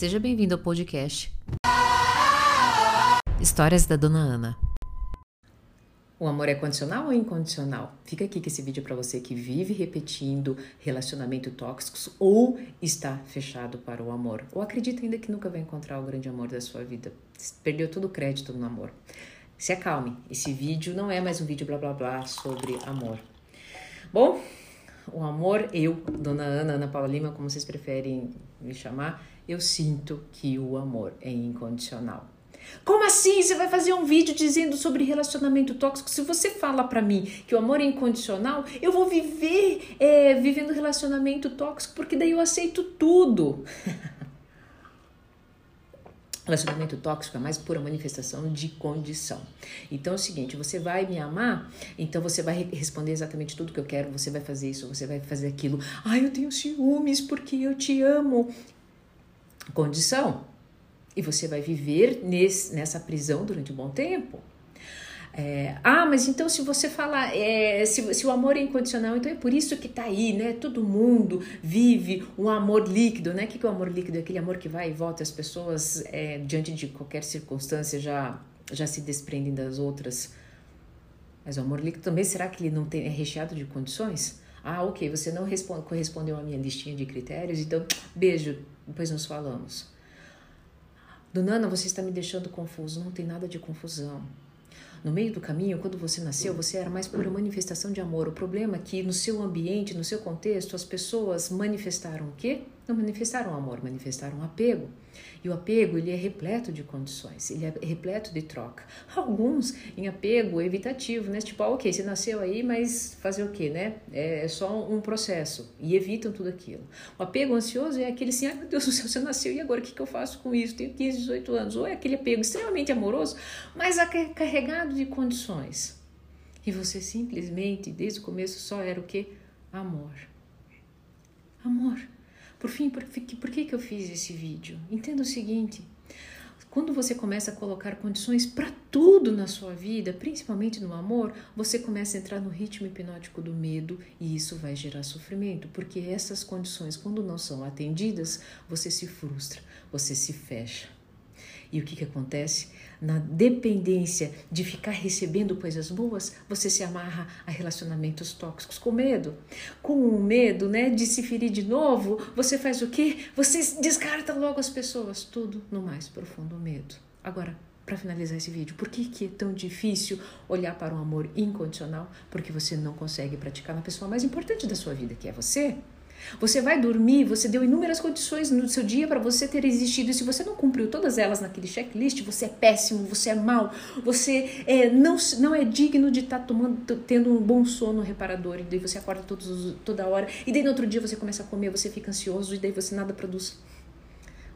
Seja bem-vindo ao podcast Histórias da Dona Ana. O amor é condicional ou incondicional? Fica aqui que esse vídeo é para você que vive repetindo relacionamentos tóxicos ou está fechado para o amor, ou acredita ainda que nunca vai encontrar o grande amor da sua vida. Perdeu todo o crédito no amor. Se acalme, esse vídeo não é mais um vídeo blá blá blá sobre amor. Bom, o amor, eu, Dona Ana, Ana Paula Lima, como vocês preferem me chamar, eu sinto que o amor é incondicional. Como assim? Você vai fazer um vídeo dizendo sobre relacionamento tóxico? Se você fala para mim que o amor é incondicional, eu vou viver é, vivendo relacionamento tóxico porque daí eu aceito tudo. Relacionamento tóxico é mais pura manifestação de condição. Então é o seguinte: você vai me amar, então você vai responder exatamente tudo que eu quero, você vai fazer isso, você vai fazer aquilo. Ai, eu tenho ciúmes porque eu te amo. Condição. E você vai viver nesse, nessa prisão durante um bom tempo. É, ah, mas então se você fala, é, se, se, o amor é incondicional, então é por isso que tá aí, né? Todo mundo vive um amor líquido, né? O que, que é o amor líquido? É aquele amor que vai e volta, as pessoas, é, diante de qualquer circunstância, já, já se desprendem das outras. Mas o amor líquido também, será que ele não tem, é recheado de condições? Ah, ok, você não responde, correspondeu à minha listinha de critérios, então beijo, depois nos falamos. Donana, você está me deixando confuso. Não tem nada de confusão. No meio do caminho, quando você nasceu, você era mais pura manifestação de amor. O problema é que no seu ambiente, no seu contexto, as pessoas manifestaram o quê? Não manifestaram amor, manifestaram apego. E o apego, ele é repleto de condições, ele é repleto de troca. Alguns em apego evitativo, né? Tipo, ah, ok, você nasceu aí, mas fazer o quê, né? É só um processo e evitam tudo aquilo. O apego ansioso é aquele assim, ai meu Deus do céu, você nasceu e agora o que, que eu faço com isso? Tenho 15, 18 anos. Ou é aquele apego extremamente amoroso, mas carregado de condições. E você simplesmente, desde o começo, só era o quê? Amor. Amor. Por fim, por, por que, que eu fiz esse vídeo? Entenda o seguinte: quando você começa a colocar condições para tudo na sua vida, principalmente no amor, você começa a entrar no ritmo hipnótico do medo e isso vai gerar sofrimento, porque essas condições, quando não são atendidas, você se frustra, você se fecha. E o que, que acontece? Na dependência de ficar recebendo coisas boas, você se amarra a relacionamentos tóxicos com medo. Com o medo né, de se ferir de novo, você faz o quê? Você descarta logo as pessoas. Tudo no mais profundo medo. Agora, para finalizar esse vídeo, por que, que é tão difícil olhar para um amor incondicional? Porque você não consegue praticar na pessoa mais importante da sua vida, que é você. Você vai dormir, você deu inúmeras condições no seu dia para você ter existido. E se você não cumpriu todas elas naquele checklist, você é péssimo, você é mal, você é, não, não é digno de estar tá tomando, tendo um bom sono reparador. E daí você acorda todos, toda hora. E daí no outro dia você começa a comer, você fica ansioso e daí você nada produz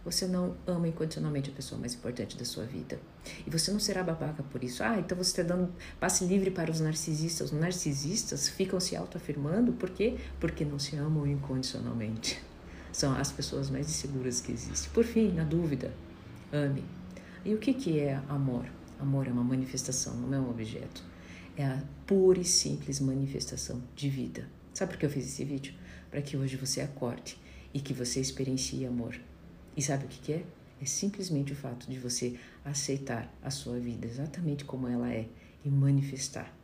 você não ama incondicionalmente a pessoa mais importante da sua vida. E você não será babaca por isso. Ah, então você está dando passe livre para os narcisistas. Os narcisistas ficam se autoafirmando, por quê? Porque não se amam incondicionalmente. São as pessoas mais inseguras que existem. Por fim, na dúvida, ame. E o que, que é amor? Amor é uma manifestação, não é um objeto. É a pura e simples manifestação de vida. Sabe por que eu fiz esse vídeo? Para que hoje você acorde e que você experiencie amor e sabe o que, que é? É simplesmente o fato de você aceitar a sua vida exatamente como ela é e manifestar.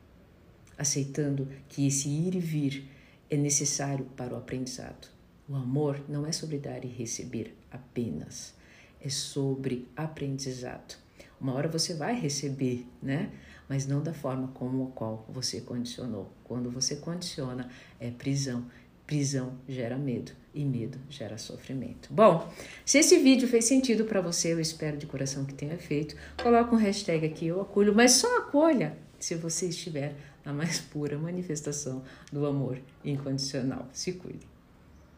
Aceitando que esse ir e vir é necessário para o aprendizado. O amor não é sobre dar e receber apenas, é sobre aprendizado. Uma hora você vai receber, né? Mas não da forma como a qual você condicionou. Quando você condiciona, é prisão Prisão gera medo e medo gera sofrimento. Bom, se esse vídeo fez sentido para você, eu espero de coração que tenha feito. Coloca um hashtag aqui, eu acolho, mas só acolha se você estiver na mais pura manifestação do amor incondicional. Se cuide.